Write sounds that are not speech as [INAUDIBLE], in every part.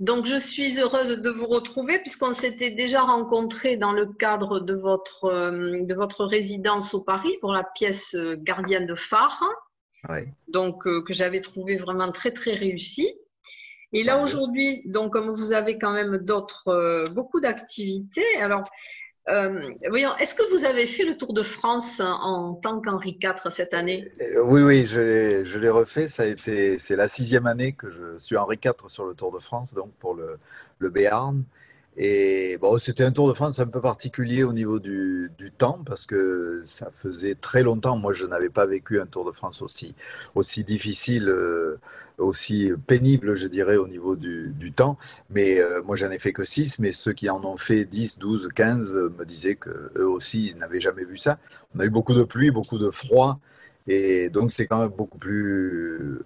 Donc, je suis heureuse de vous retrouver puisqu'on s'était déjà rencontré dans le cadre de votre, euh, de votre résidence au Paris pour la pièce euh, Gardienne de phare. Donc, euh, que j'avais trouvé vraiment très, très réussie. Et là, aujourd'hui, donc, comme vous avez quand même d'autres, beaucoup d'activités, alors, euh, est-ce que vous avez fait le Tour de France en tant qu'Henri IV cette année? Euh, Oui, oui, je, l'ai refait. Ça a été, c'est la sixième année que je suis Henri IV sur le Tour de France, donc pour le, Béarn. Et bon, c'était un Tour de France un peu particulier au niveau du, du, temps parce que ça faisait très longtemps. Moi, je n'avais pas vécu un Tour de France aussi, aussi difficile. Euh, aussi pénible, je dirais, au niveau du, temps. Mais euh, moi, j'en ai fait que 6, mais ceux qui en ont fait 10, 12, 15 me disaient qu'eux aussi n'avaient jamais vu ça. On a eu beaucoup de pluie, beaucoup de froid, et donc c'est quand même beaucoup plus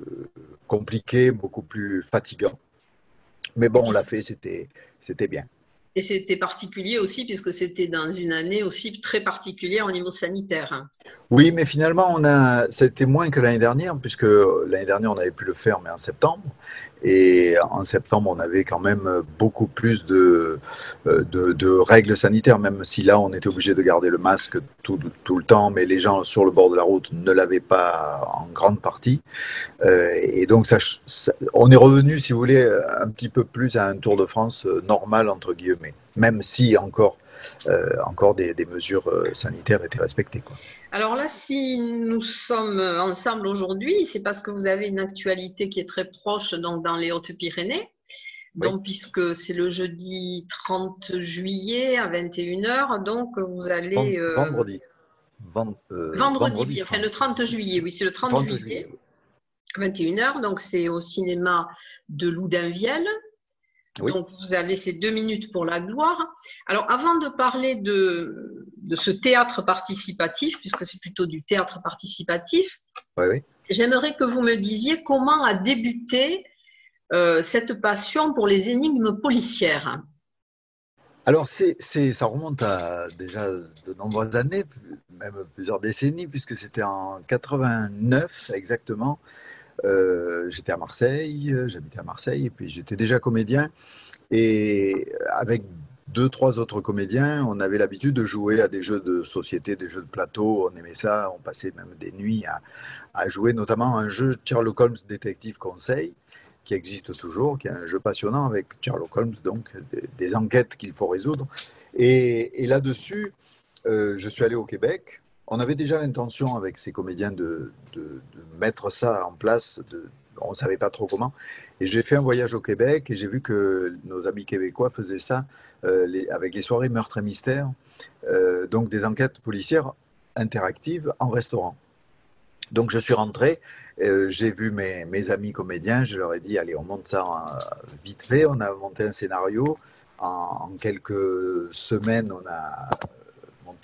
compliqué, beaucoup plus fatigant. Mais bon, on l'a fait, c'était bien. Et c'était particulier aussi puisque c'était dans une année aussi très particulière au niveau sanitaire. Oui, mais finalement, on a, c'était moins que l'année dernière puisque l'année dernière, on avait pu le faire, mais en septembre. Et en septembre, on avait quand même beaucoup plus de, de, de règles sanitaires, même si là, on était obligé de garder le masque tout, le temps, mais les gens sur le bord de la route ne l'avaient pas en grande partie. Euh, et donc, ça, on est revenu, si vous voulez, un petit peu plus à un Tour de France normal, entre guillemets, même si encore euh, encore des, mesures euh, sanitaires étaient respectées. Quoi. Alors là, si nous sommes ensemble aujourd'hui, c'est parce que vous avez une actualité qui est très proche donc, dans les Hautes-Pyrénées. Donc, puisque c'est le jeudi 30 juillet à 21h, donc vous allez. Euh, vendredi. vendredi, enfin le 30 juillet, oui, c'est le 30, juillet. 21h, donc c'est au cinéma de Loudainvielle. Donc, vous allez laisser deux minutes pour la gloire. Alors, avant de parler de, de ce théâtre participatif, puisque c'est plutôt du théâtre participatif, j'aimerais que vous me disiez comment a débuté euh, cette passion pour les énigmes policières. Alors, c'est, ça remonte à déjà de nombreuses années, même plusieurs décennies, puisque c'était en 89 exactement. Euh, j'étais à Marseille, j'habitais à Marseille, et puis j'étais déjà comédien. Et avec deux, trois autres comédiens, on avait l'habitude de jouer à des jeux de société, des jeux de plateau. On aimait ça, on passait même des nuits à, jouer, notamment un jeu Sherlock Holmes Détective Conseil, qui existe toujours, qui est un jeu passionnant avec Sherlock Holmes, donc des, enquêtes qu'il faut résoudre. Et, là-dessus, euh, je suis allé au Québec on avait déjà l'intention avec ces comédiens de, mettre ça en place. on ne savait pas trop comment. Et j'ai fait un voyage au Québec et j'ai vu que nos amis québécois faisaient ça euh, avec les soirées meurtres et mystères, euh, donc des enquêtes policières interactives en restaurant. Donc je suis rentré, euh, j'ai vu mes, amis comédiens, je leur ai dit, allez, on monte ça vite fait, on a monté un scénario. en quelques semaines, on a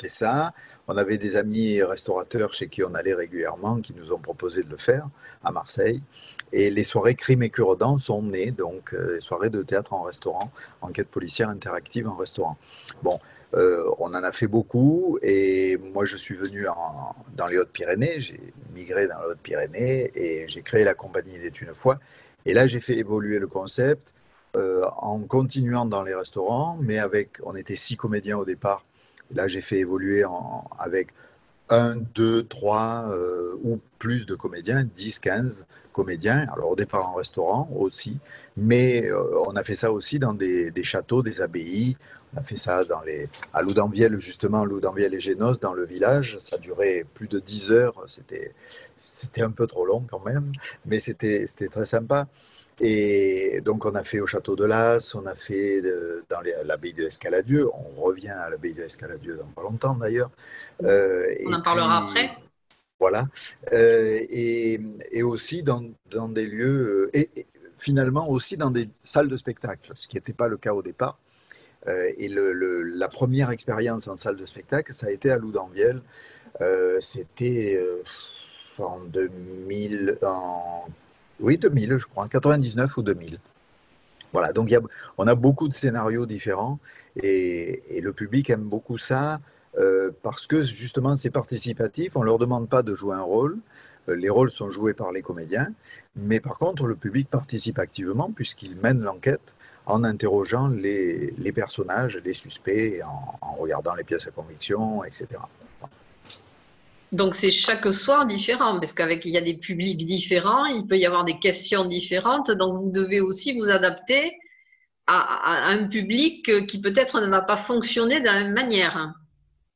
ça. On avait des amis restaurateurs chez qui on allait régulièrement qui nous ont proposé de le faire à Marseille. Et les soirées Crime et cure sont nées, donc euh, les soirées de théâtre en restaurant, enquête policière interactive en restaurant. Bon, euh, on en a fait beaucoup et moi je suis venu dans les Hautes-Pyrénées, j'ai migré dans les Hautes-Pyrénées et j'ai créé la compagnie Il est une fois. Et là j'ai fait évoluer le concept euh, en continuant dans les restaurants, mais avec, on était six comédiens au départ Là, j'ai fait évoluer avec un, deux, trois euh, ou plus de comédiens, 10, 15 comédiens. Alors au départ en restaurant aussi, mais euh, on a fait ça aussi dans des, châteaux, des abbayes. On a fait ça dans les, à Loudanvielle, justement, Loudanvielle et Génos, dans le village. Ça durait plus de 10 heures. C'était, un peu trop long quand même, mais c'était, c'était très sympa. Et donc, on a fait au château de Las, on a fait dans l'abbaye de l'Escaladieu. On revient à l'abbaye de l'Escaladieu dans pas longtemps d'ailleurs. Euh, on en parlera après. Voilà. Euh, et, aussi dans, des lieux, euh, et, finalement aussi dans des salles de spectacle, ce qui n'était pas le cas au départ. et la première expérience en salle de spectacle, ça a été à Loudanvielle. C'était en 2000, en, oui 2000 je crois, en 99 ou 2000. Voilà, donc on a beaucoup de scénarios différents et, le public aime beaucoup ça euh, parce que justement c'est participatif, on ne leur demande pas de jouer un rôle, euh, les rôles sont joués par les comédiens, mais par contre le public participe activement puisqu'il mène l'enquête en interrogeant les, personnages, les suspects, en regardant les pièces à conviction, etc. Donc c'est chaque soir différent, parce qu'avec il y a des publics différents, il peut y avoir des questions différentes, donc vous devez aussi vous adapter à, un public qui peut-être ne va pas fonctionner de la même manière.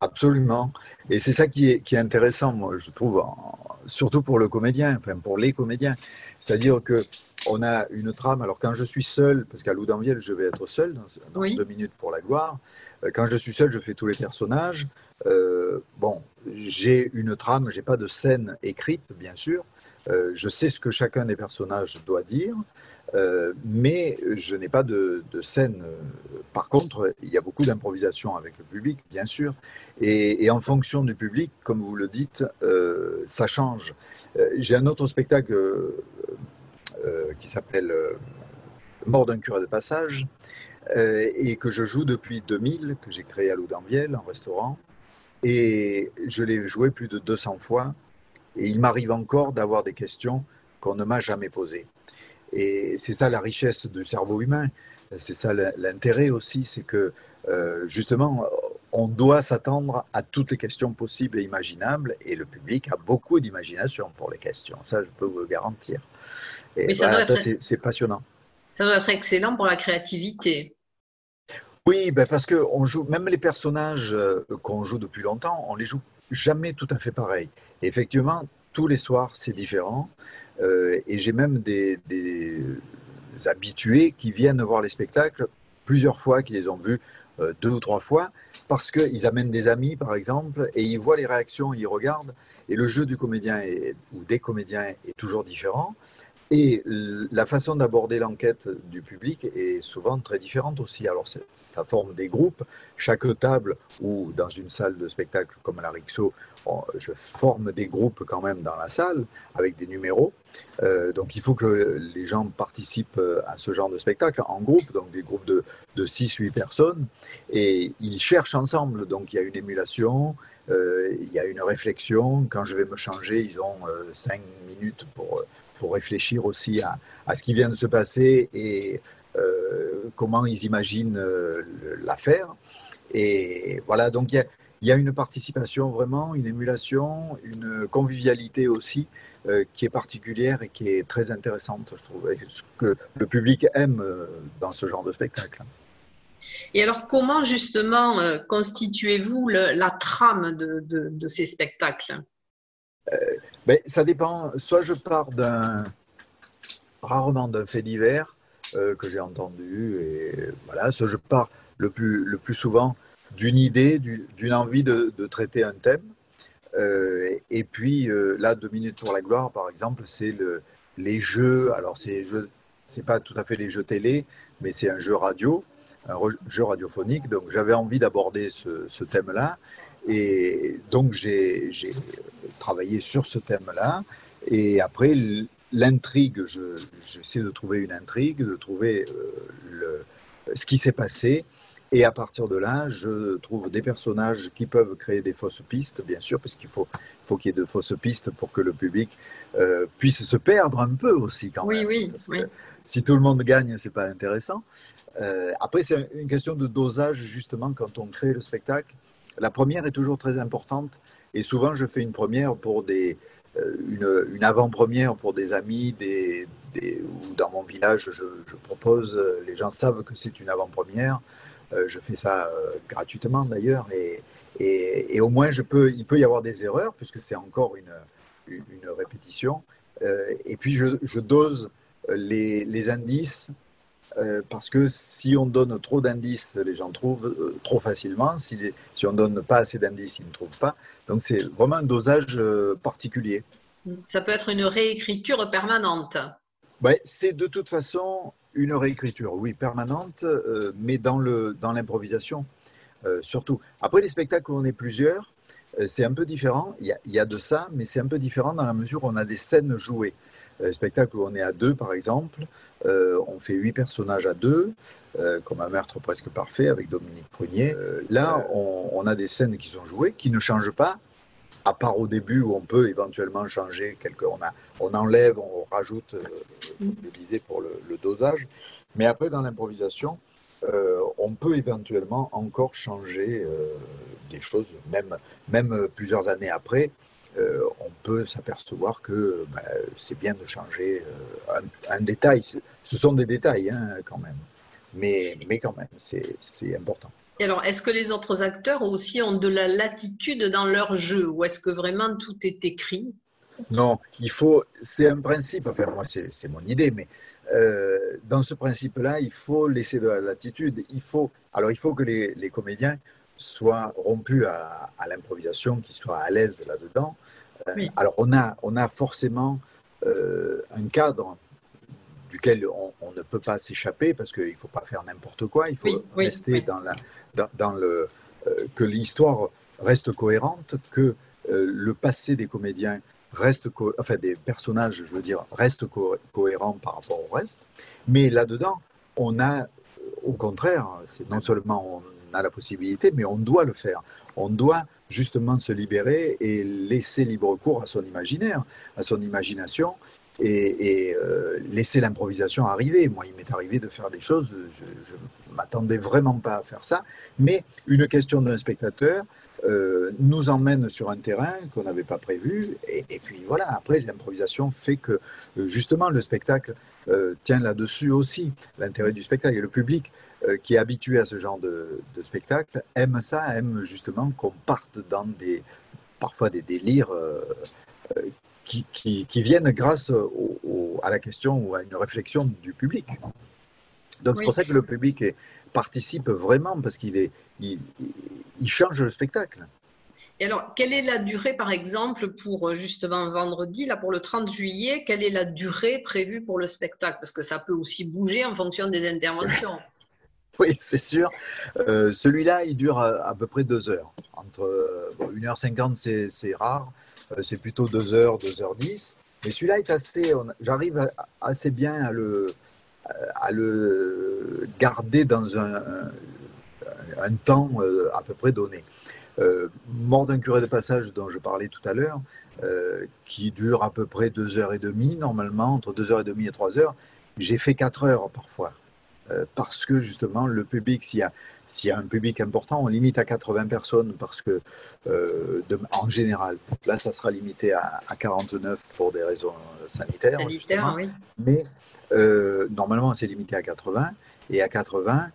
Absolument. Et c'est ça qui est, qui est, intéressant, moi, je trouve, surtout pour le comédien, enfin pour les comédiens. C'est-à-dire que on a une trame. Alors quand je suis seul, parce qu'à Loudanviel, je vais être seul dans, deux minutes pour la gloire. Euh, quand je suis seul, je fais tous les personnages. Euh, bon, j'ai une trame, j'ai pas de scène écrite, bien sûr. Euh, je sais ce que chacun des personnages doit dire, mais je n'ai pas de, scène. Par contre, il y a beaucoup d'improvisation avec le public, bien sûr, et, et, en fonction du public, comme vous le dites, ça change. j'ai un autre spectacle qui s'appelle euh, Mort d'un curé de passage, euh, et que je joue depuis 2000, que j'ai créé à Loudanviel, en restaurant. Et je l'ai joué plus de 200 fois. Et il m'arrive encore d'avoir des questions qu'on ne m'a jamais posées. Et c'est ça la richesse du cerveau humain. C'est ça l'intérêt aussi, c'est que justement, on doit s'attendre à toutes les questions possibles et imaginables. Et le public a beaucoup d'imagination pour les questions. Ça, je peux vous le garantir. Et ça, c'est passionnant. Ça doit être excellent pour la créativité. Oui, ben parce que on joue, même les personnages euh, qu'on joue depuis longtemps, on les joue jamais tout à fait pareil. effectivement, tous les soirs, c'est différent. Euh, et j'ai même des, habitués qui viennent voir les spectacles plusieurs fois, qui les ont vus deux ou trois fois, parce qu'ils amènent des amis, par exemple, et ils voient les réactions, ils regardent, et le jeu du comédien ou des comédiens est toujours différent. Et la façon d'aborder l'enquête du public est souvent très différente aussi. Alors, ça forme des groupes. Chaque table ou dans une salle de spectacle comme à la Rixo, je forme des groupes quand même dans la salle avec des numéros. Euh, donc, il faut que les gens participent à ce genre de spectacle en groupe, donc des groupes de, de 6-8 personnes. Et ils cherchent ensemble. Donc, il y a une émulation, euh, il y a une réflexion. Quand je vais me changer, ils ont 5 euh, minutes pour pour réfléchir aussi à, ce qui vient de se passer et euh, comment ils imaginent euh, l'affaire. Et voilà, donc il y, a, une participation vraiment, une émulation, une convivialité aussi euh, qui est particulière et qui est très intéressante, je trouve, ce que le public aime dans ce genre de spectacle. Et alors, comment justement constituez-vous la trame de ces spectacles? Euh, ben, ça dépend. Soit je pars d'un rarement d'un fait divers euh, que j'ai entendu, et voilà, soit je pars le plus, le plus souvent d'une idée, d'une envie de, traiter un thème. Euh, et puis là, deux minutes pour la gloire, par exemple, c'est le, les jeux. Alors c'est c'est pas tout à fait les jeux télé, mais c'est un jeu radio, un jeu radiophonique. Donc j'avais envie d'aborder ce, thème-là. Et donc, j'ai travaillé sur ce thème-là. Et après, l'intrigue, j'essaie de trouver une intrigue, de trouver euh, ce qui s'est passé. Et à partir de là, je trouve des personnages qui peuvent créer des fausses pistes, bien sûr, parce qu'il faut faut qu'il y ait de fausses pistes pour que le public euh, puisse se perdre un peu aussi quand oui, même. Oui, oui. Si tout le monde gagne, c'est pas intéressant. Euh, après, c'est une question de dosage justement quand on crée le spectacle. La première est toujours très importante et souvent je fais une première pour des, euh, une, avant-première pour des amis, des, ou dans mon village, je, propose, les gens savent que c'est une avant-première. Euh, je fais ça gratuitement d'ailleurs et, et, au moins je peux, il peut y avoir des erreurs puisque c'est encore une, une, répétition. et puis je, je dose les, les indices euh, parce que si on donne trop d'indices, les gens trouvent euh, trop facilement. Si, si on donne pas assez d'indices, ils ne trouvent pas. Donc c'est vraiment un dosage euh, particulier. Ça peut être une réécriture permanente. Ouais, c'est de toute façon une réécriture, oui, permanente, mais dans l'improvisation dans surtout. Après les spectacles où on est plusieurs, c'est un peu différent. Il y, a, de ça, mais c'est un peu différent dans la mesure où on a des scènes jouées. spectacle où on est à deux, par exemple, on fait huit personnages à deux, comme un meurtre presque parfait avec Dominique Prunier. là, on, on, a des scènes qui sont jouées, qui ne changent pas, à part au début où on peut éventuellement changer quelque, on, a, on enlève, on rajoute, euh, je disais pour le, dosage, mais après dans l'improvisation, euh, on peut éventuellement encore changer euh, des choses, même, même plusieurs années après, on peut s'apercevoir que ben, c'est bien de changer un, détail. Ce sont des détails hein, quand même, mais, mais quand même, c'est important alors, est-ce que les autres acteurs aussi ont de la latitude dans leur jeu ou est-ce que vraiment tout est écrit? Non, il faut, c'est un principe, enfin moi c'est mon idée, mais euh, dans ce principe-là, il faut laisser de la latitude. Il faut, alors il faut que les, comédiens soient rompus à, l'improvisation, qu'ils soient à l'aise là-dedans. Euh, alors on a, on a forcément euh, un cadre duquel on, ne peut pas s'échapper parce qu'il ne faut pas faire n'importe quoi, il faut rester dans, la, dans, le, euh, que l'histoire reste cohérente, que euh, le passé des comédiens reste, enfin des personnages, je veux dire, reste cohérent par rapport au reste. Mais là-dedans, on a, au contraire, c'est non seulement on a la possibilité, mais on doit le faire. On doit justement se libérer et laisser libre cours à son imaginaire, à son imagination, et, euh, laisser l'improvisation arriver. Moi, il m'est arrivé de faire des choses, je ne m'attendais vraiment pas à faire ça, mais une question d'un spectateur euh, nous emmène sur un terrain qu'on n'avait pas prévu, et, puis voilà, après, l'improvisation fait que euh, justement le spectacle tient là-dessus aussi, l'intérêt du spectacle, et le public qui est habitué à ce genre de, de spectacle aime ça, aime justement qu'on parte dans des, parfois des délires qui, viennent grâce à la question ou à une réflexion du public. Donc c'est pour ça que le public participe vraiment parce qu'il est, il, change le spectacle. Et alors, quelle est la durée, par exemple, pour justement vendredi, là pour le 30 juillet, quelle est la durée prévue pour le spectacle? Parce que ça peut aussi bouger en fonction des interventions. [LAUGHS] [LAUGHS] oui, c'est sûr. Euh, celui-là, il dure à, peu près deux heures. Entre 1h50, c'est rare. Euh, c'est plutôt 2h, 2h10. Mais celui-là est assez. J'arrive assez bien à le, à le garder dans un, un temps euh, à peu près donné. Euh, mort d'un curé de passage dont je parlais tout à l'heure, qui dure à peu près 2h30 normalement, entre 2h30 et 3h, j'ai fait 4 heures parfois. Parce que justement, le public, s'il y a s'il y a un public important, on limite à 80 personnes parce que, euh, en général, là, ça sera limité à, 49 pour des raisons euh, sanitaires. Sanitaire, oui. Mais euh, normalement, c'est limité à 80. Et à 80,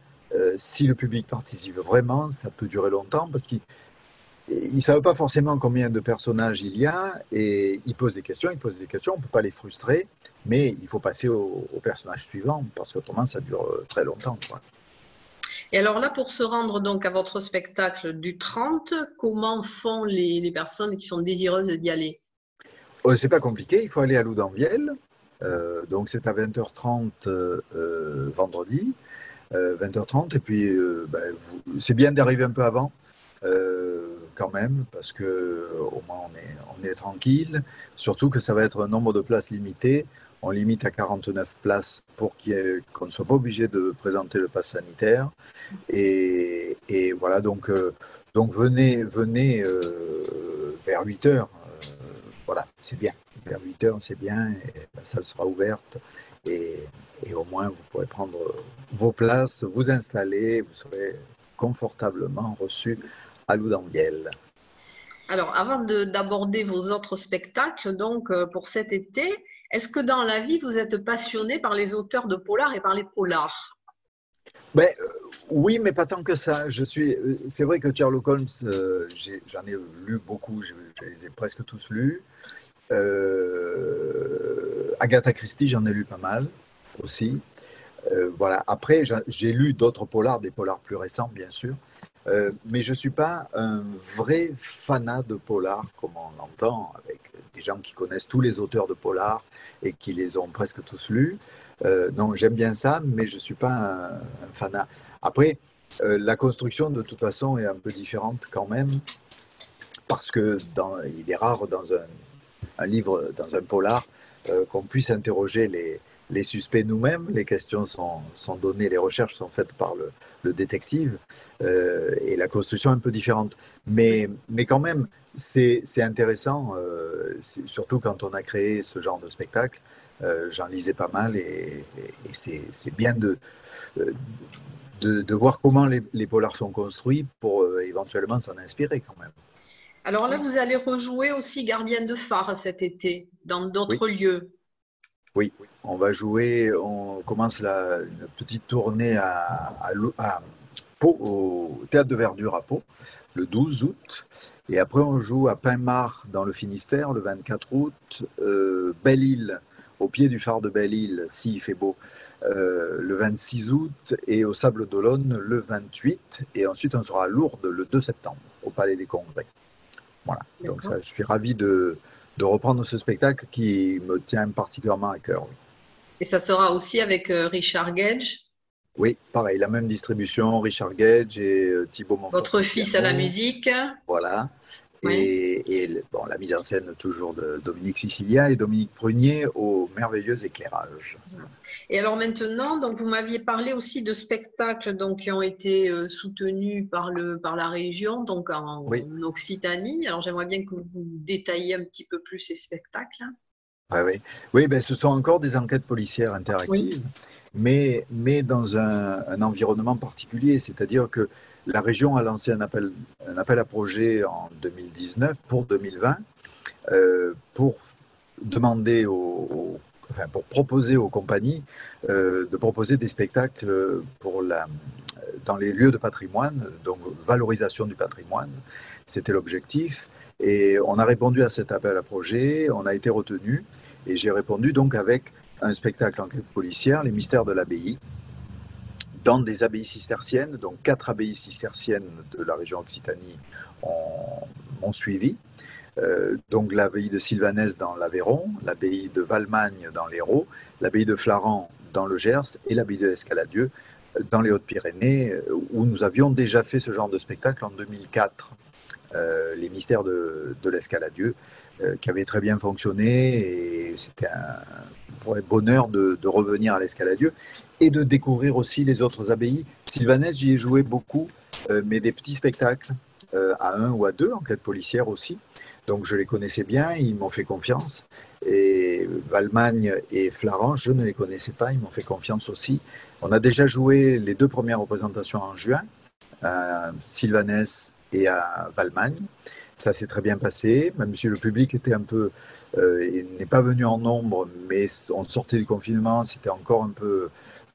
si le public participe vraiment, ça peut durer longtemps parce qu'il ils ne savent pas forcément combien de personnages il y a et ils posent des questions, ils posent des questions, on ne peut pas les frustrer, mais il faut passer au, au personnage suivant parce qu'autrement ça dure très longtemps. Quoi. Et alors là, pour se rendre donc à votre spectacle du 30, comment font les, personnes qui sont désireuses d'y aller? Ce euh, C'est pas compliqué, il faut aller à Loudanviel. Euh, donc c'est à 20h30 euh, vendredi, 20h30. Et puis ben, c'est bien d'arriver un peu avant quand même, parce que au moins on est, on est tranquille. Surtout que ça va être un nombre de places limité on limite à 49 places pour qu'on ne soit pas obligé de présenter le pass sanitaire. Et, voilà, donc, euh, donc venez, venez euh, vers 8 heures. Euh, voilà, c'est bien. Vers 8 heures, c'est bien. Et la salle sera ouverte. Et, au moins, vous pourrez prendre vos places, vous installer, vous serez confortablement reçu à Loudanviel. Alors, avant d'aborder vos autres spectacles, donc pour cet été, est-ce que dans la vie, vous êtes passionné par les auteurs de polar et par les polars? Ben, euh, Oui, mais pas tant que ça. Je suis, euh, c'est vrai que Sherlock Holmes, euh, j'en ai, lu beaucoup, je, les ai presque tous lus. Agatha Christie, j'en ai lu pas mal aussi. voilà. Après, j'ai lu d'autres polars, des polars plus récents, bien sûr. Mais je ne suis pas un vrai fanat de polar, comme on l'entend, avec des gens qui connaissent tous les auteurs de polar et qui les ont presque tous lus. Euh, donc j'aime bien ça, mais je ne suis pas un, fanat. Après, euh, la construction de toute façon est un peu différente quand même. parce que il est rare dans un livre, dans un polar, qu'on puisse interroger les, les suspects nous-mêmes, les questions sont, sont, données, les recherches sont faites par le, le détective, euh, et la construction est un peu différente. Mais, mais quand même, c'est intéressant, euh, surtout quand on a créé ce genre de spectacle. Euh, J'en lisais pas mal, et, et, c'est bien de, de, de, voir comment les, les, polars sont construits pour éventuellement s'en inspirer quand même. Alors là, vous allez rejouer aussi Gardienne de phare cet été, dans d'autres lieux. Oui, on va jouer, on commence la, une petite tournée à, à, Pau, au Théâtre de Verdure à Pau, le 12 août. Et après, on joue à Pinmar dans le Finistère le 24 août, euh, Belle-Île, au pied du phare de Belle-Île, s'il fait beau, euh, le 26 août, et au Sable d'Olonne le 28. Et ensuite, on sera à Lourdes le 2 septembre, au Palais des Congrès. Voilà. Donc, ça, je suis ravi de, de reprendre ce spectacle qui me tient particulièrement à cœur. Et ça sera aussi avec euh, Richard Gage? Oui, pareil, la même distribution, Richard Gage et euh, Thibaut Montfort. Votre fils à la musique Voilà. Et, bon, la mise en scène toujours de Dominique Sicilia et Dominique Prunier au merveilleux éclairage. Et alors maintenant, donc vous m'aviez parlé aussi de spectacles donc, qui ont été euh, soutenus par, le, par la région, donc en, Occitanie. Alors j'aimerais bien que vous détailliez un petit peu plus ces spectacles. Oui, oui. oui ben, ce sont encore des enquêtes policières interactives, mais, mais dans un, un environnement particulier, c'est-à-dire que la région a lancé un appel, à projet en 2019 pour 2020 euh, pour demander aux, enfin, pour proposer aux compagnies euh, de proposer des spectacles dans les lieux de patrimoine, donc valorisation du patrimoine. C'était l'objectif. Et on a répondu à cet appel à projet, on a été retenu, et j'ai répondu donc avec un spectacle enquête policière, Les mystères de l'abbaye, dans des abbayes cisterciennes. Donc quatre abbayes cisterciennes de la région Occitanie ont, suivi. Euh, donc l'abbaye de Sylvanès dans l'Aveyron, l'abbaye de Valmagne dans l'Hérault, l'abbaye de Flaran dans le Gers et l'abbaye de Escaladieu dans les Hautes-Pyrénées, où nous avions déjà fait ce genre de spectacle en 2004, euh, les mystères de, l'Escaladieu, qui avait très bien fonctionné et c'était un vrai bonheur de, revenir à l'Escaladieu et de découvrir aussi les autres abbayes. Sylvanès, j'y ai joué beaucoup, euh, mais des petits spectacles euh, à un ou à deux, enquête policière aussi. Donc je les connaissais bien, ils m'ont fait confiance. Et Valmagne et Florent, je ne les connaissais pas, ils m'ont fait confiance aussi. On a déjà joué les deux premières représentations en juin, à Sylvanès et à Valmagne. Ça s'est très bien passé, même si le public était un peu, euh, n'est pas venu en nombre, mais on sortait du confinement, c'était encore un peu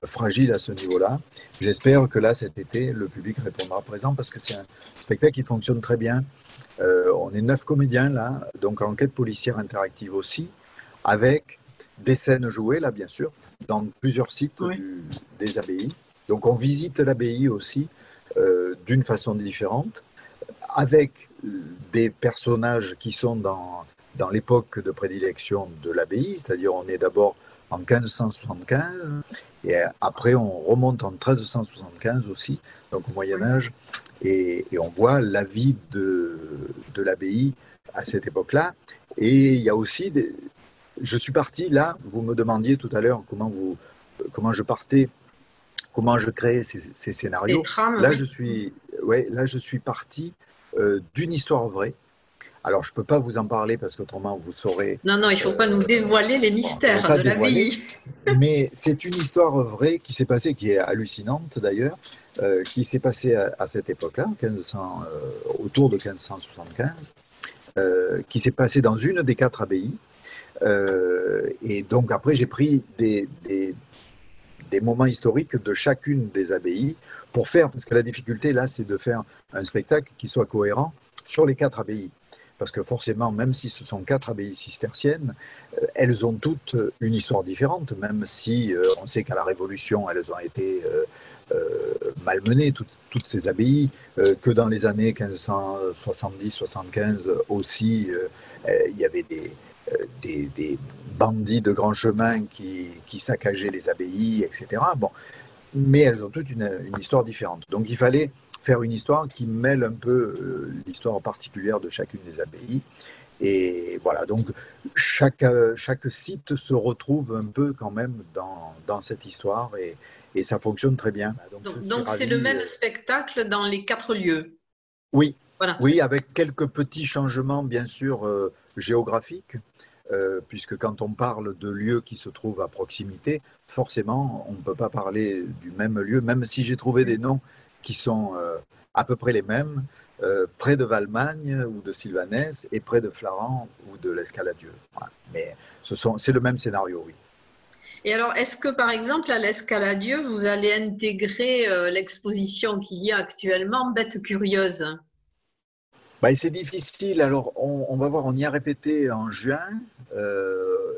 fragile à ce niveau-là. J'espère que là, cet été, le public répondra présent parce que c'est un spectacle qui fonctionne très bien. Euh, on est neuf comédiens là, donc enquête policière interactive aussi, avec des scènes jouées là, bien sûr, dans plusieurs sites des abbayes. Donc on visite l'abbaye aussi euh, d'une façon différente, avec des personnages qui sont dans, dans l'époque de prédilection de l'abbaye, c'est-à-dire on est d'abord en 1575 et après on remonte en 1375 aussi, donc au Moyen Âge, et, on voit la vie de, de l'abbaye à cette époque-là. Et il y a aussi, des... je suis parti là, vous me demandiez tout à l'heure comment, vous, comment je partais, comment je créais ces, ces scénarios. là, je suis, ouais, là je suis parti d'une histoire vraie. Alors, je ne peux pas vous en parler parce qu'autrement, vous saurez. Non, non, il ne faut pas nous dévoiler les mystères de la vie. [LAUGHS] Mais c'est une histoire vraie qui s'est passée, qui est hallucinante d'ailleurs, euh, qui s'est passée à, cette époque-là, euh, autour de 1575, qui s'est passée dans une des quatre abbayes. et donc, après, j'ai pris des, des, des moments historiques de chacune des abbayes pour faire, parce que la difficulté là, c'est de faire un spectacle qui soit cohérent sur les quatre abbayes. Parce que forcément, même si ce sont quatre abbayes cisterciennes, euh, elles ont toutes une histoire différente, même si euh, on sait qu'à la Révolution, elles ont été euh, malmenées, toutes, toutes ces abbayes, que dans les années 1570-75 aussi, il y avait des, des, des, bandits de grand chemin qui, qui, saccageaient les abbayes, etc. Bon, mais elles ont toutes une, histoire différente. Donc il fallait faire une histoire qui mêle un peu l'histoire particulière de chacune des abbayes. Et voilà, donc chaque, chaque site se retrouve un peu quand même dans, dans cette histoire et, et, ça fonctionne très bien. Donc c'est le même spectacle dans les quatre lieux Oui, voilà. oui avec quelques petits changements bien sûr géographiques. Euh, puisque quand on parle de lieux qui se trouvent à proximité, forcément, on ne peut pas parler du même lieu, même si j'ai trouvé des noms qui sont euh, à peu près les mêmes, euh, près de Valmagne ou de Sylvanès et près de Flaran ou de l'Escaladieu. Mais c'est le même scénario, oui. Et alors, est-ce que par exemple à l'Escaladieu, vous allez intégrer l'exposition qu'il y a actuellement, Bête curieuse? Bah, c'est difficile. Alors, on, va voir, on y a répété en juin. Euh,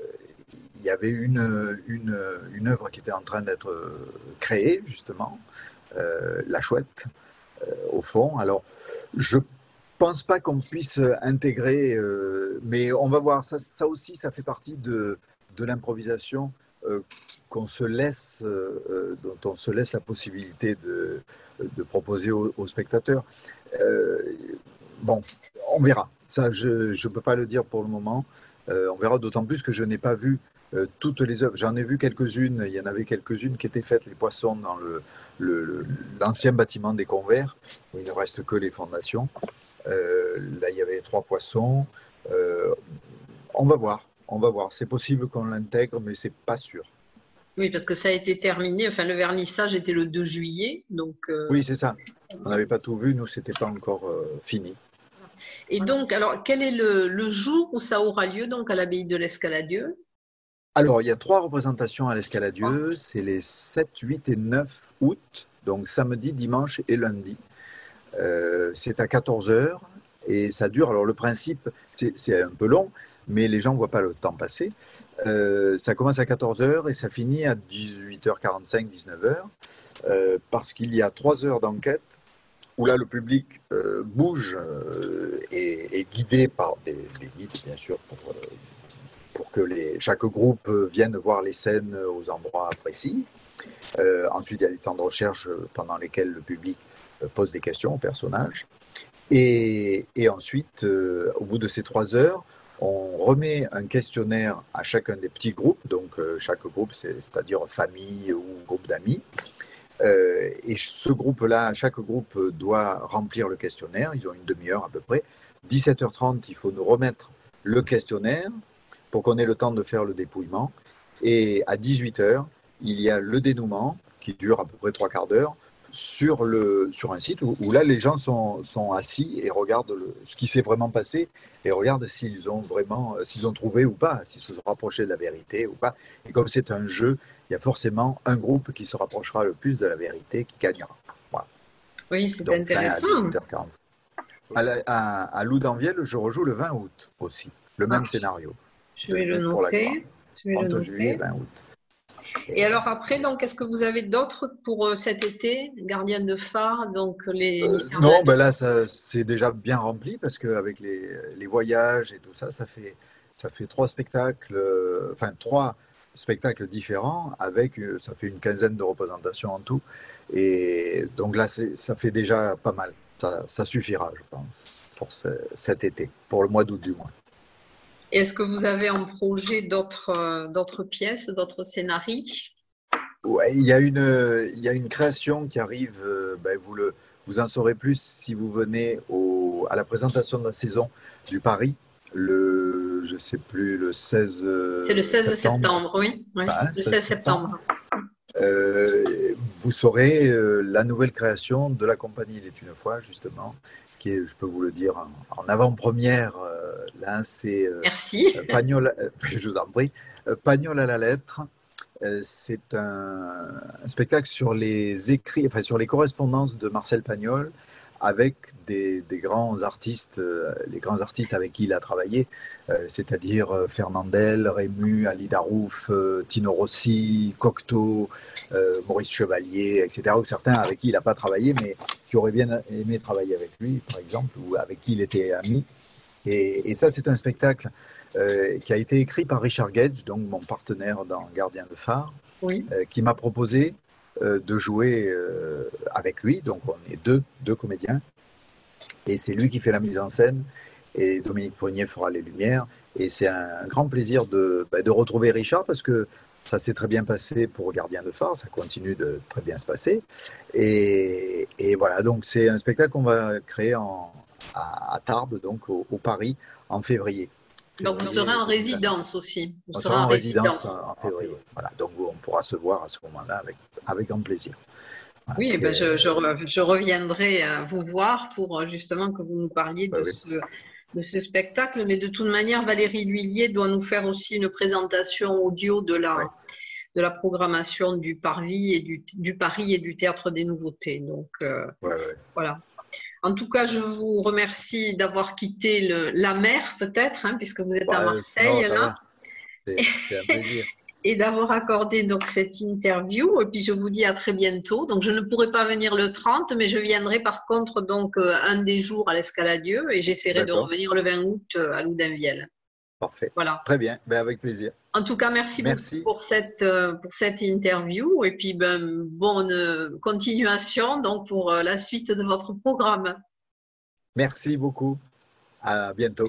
il y avait une, une, œuvre qui était en train d'être créée, justement, euh, La Chouette, euh, au fond. Alors, je pense pas qu'on puisse intégrer, mais on va voir. Ça, aussi, ça fait partie de, de l'improvisation qu'on se laisse, dont on se laisse la possibilité de, de proposer aux spectateurs bon, on verra. Ça, je ne peux pas le dire pour le moment. Euh, on verra d'autant plus que je n'ai pas vu euh, toutes les œuvres. J'en ai vu quelques-unes. Il y en avait quelques-unes qui étaient faites, les poissons, dans l'ancien le, bâtiment des convers, où il ne reste que les fondations. Euh, là, il y avait trois poissons. on va voir. On va voir. C'est possible qu'on l'intègre, mais c'est pas sûr. Oui, parce que ça a été terminé. Enfin, le vernissage était le 2 juillet, donc. Oui, c'est ça. On n'avait pas tout vu. Nous, c'était pas encore fini. Et donc, alors, quel est le, jour où ça aura lieu donc à l'abbaye de l'Escaladieu? Alors, il y a trois représentations à l'Escaladieu. C'est les 7, 8 et 9 août, donc samedi, dimanche et lundi. Euh, c'est à 14 h et ça dure. Alors, le principe, c'est un peu long, mais les gens ne voient pas le temps passer. Euh, ça commence à 14 h et ça finit à 18h45, 19h, euh, parce qu'il y a trois heures d'enquête où là le public euh, bouge euh, et est guidé par des, guides, bien sûr, pour, euh, que chaque groupe vienne voir les scènes aux endroits précis. ensuite, il y a des temps de recherche pendant lesquels le public pose des questions aux personnages. Et, et ensuite, au bout de ces trois heures, on remet un questionnaire à chacun des petits groupes, donc chaque groupe, c'est-à-dire famille ou groupe d'amis. Euh, et ce groupe-là, chaque groupe doit remplir le questionnaire. Ils ont une demi-heure à peu près. 17h30, il faut nous remettre le questionnaire pour qu'on ait le temps de faire le dépouillement. Et à 18h, il y a le dénouement qui dure à peu près trois quarts d'heure sur, le, sur un site où, là les gens sont, sont, assis et regardent le, ce qui s'est vraiment passé et regardent s'ils ont vraiment, s'ils ont trouvé ou pas, s'ils se sont rapprochés de la vérité ou pas. Et comme c'est un jeu, il y a forcément un groupe qui se rapprochera le plus de la vérité qui gagnera. Oui, c'est intéressant. À, à, à, Loudanviel, je rejoue le 20 août aussi, le même scénario. Je vais le noter. Je vais le noter. 20 août. Et alors après, donc, est-ce que vous avez d'autres pour euh, cet été, Gardienne de phare, donc les euh, Non, ben là, c'est déjà bien rempli parce qu'avec les, les voyages et tout ça, ça fait, ça fait trois spectacles, euh, enfin trois spectacles différents avec, ça fait une quinzaine de représentations en tout. Et donc là, ça fait déjà pas mal. Ça, ça suffira, je pense, pour cet été, pour le mois d'août du moins. Est-ce que vous avez en projet d'autres euh, pièces, d'autres scénarios? Ouais, il y, a une, il y a une création qui arrive, euh, ben vous, le, vous en saurez plus si vous venez au, à la présentation de la saison du Paris, le, je sais plus, le 16 C'est le 16 septembre, oui, le 16 septembre. Euh, vous saurez la nouvelle création de la compagnie Il est une fois, justement, qui est, je peux vous le dire, en, avant-première Là, c'est euh, Merci. Euh, Pagnol, euh, [LAUGHS] je vous en prie, Pagnol à la lettre. C'est un, spectacle sur les écrits, enfin sur les correspondances de Marcel Pagnol avec des, grands artistes, les grands artistes avec qui il a travaillé, c'est-à-dire Fernandel, Rému, Ali Darouf, Tino Rossi, Cocteau, Maurice Chevalier, etc. Ou certains avec qui il n'a pas travaillé, mais qui auraient bien aimé travailler avec lui, par exemple, ou avec qui il était ami. Et, ça, c'est un spectacle euh, qui a été écrit par Richard Gage, donc mon partenaire dans Gardien de phare, euh, qui m'a proposé de jouer avec lui. Donc on est deux, deux comédiens. Et c'est lui qui fait la mise en scène. Et Dominique Poignet fera les lumières. Et c'est un, grand plaisir de, bah, de retrouver Richard parce que ça s'est très bien passé pour Gardien de phare, ça continue de très bien se passer. Et, voilà, donc c'est un spectacle qu'on va créer en, à, Tarbes, donc au, Paris, en février. Donc vous serez en résidence aussi. Vous on sera en résidence, en février. Voilà, donc on pourra se voir à ce moment-là avec, avec grand plaisir. oui, ben je, je, reviendrai euh, vous voir pour euh, justement que vous nous parliez de ce de ce spectacle, mais de toute manière, Valérie Lhuillier doit nous faire aussi une présentation audio de la, de la programmation du Parvis et du, du, Paris et du Théâtre des Nouveautés. Donc, euh, voilà. En tout cas, je vous remercie d'avoir quitté le, la mer, peut-être, hein, puisque vous êtes à Marseille. C'est un plaisir. [LAUGHS] et d'avoir accordé donc cette interview. Et puis je vous dis à très bientôt. Donc je ne pourrai pas venir le 30, mais je viendrai par contre donc euh, un des jours à l'Escaladieu et j'essaierai de revenir le 20 août euh, à Loudainvielle. Parfait. Voilà. Très bien. Ben, avec plaisir. En tout cas, merci, merci. beaucoup pour cette, euh, pour cette interview et puis ben, bonne continuation donc pour la suite de votre programme. Merci beaucoup. À bientôt.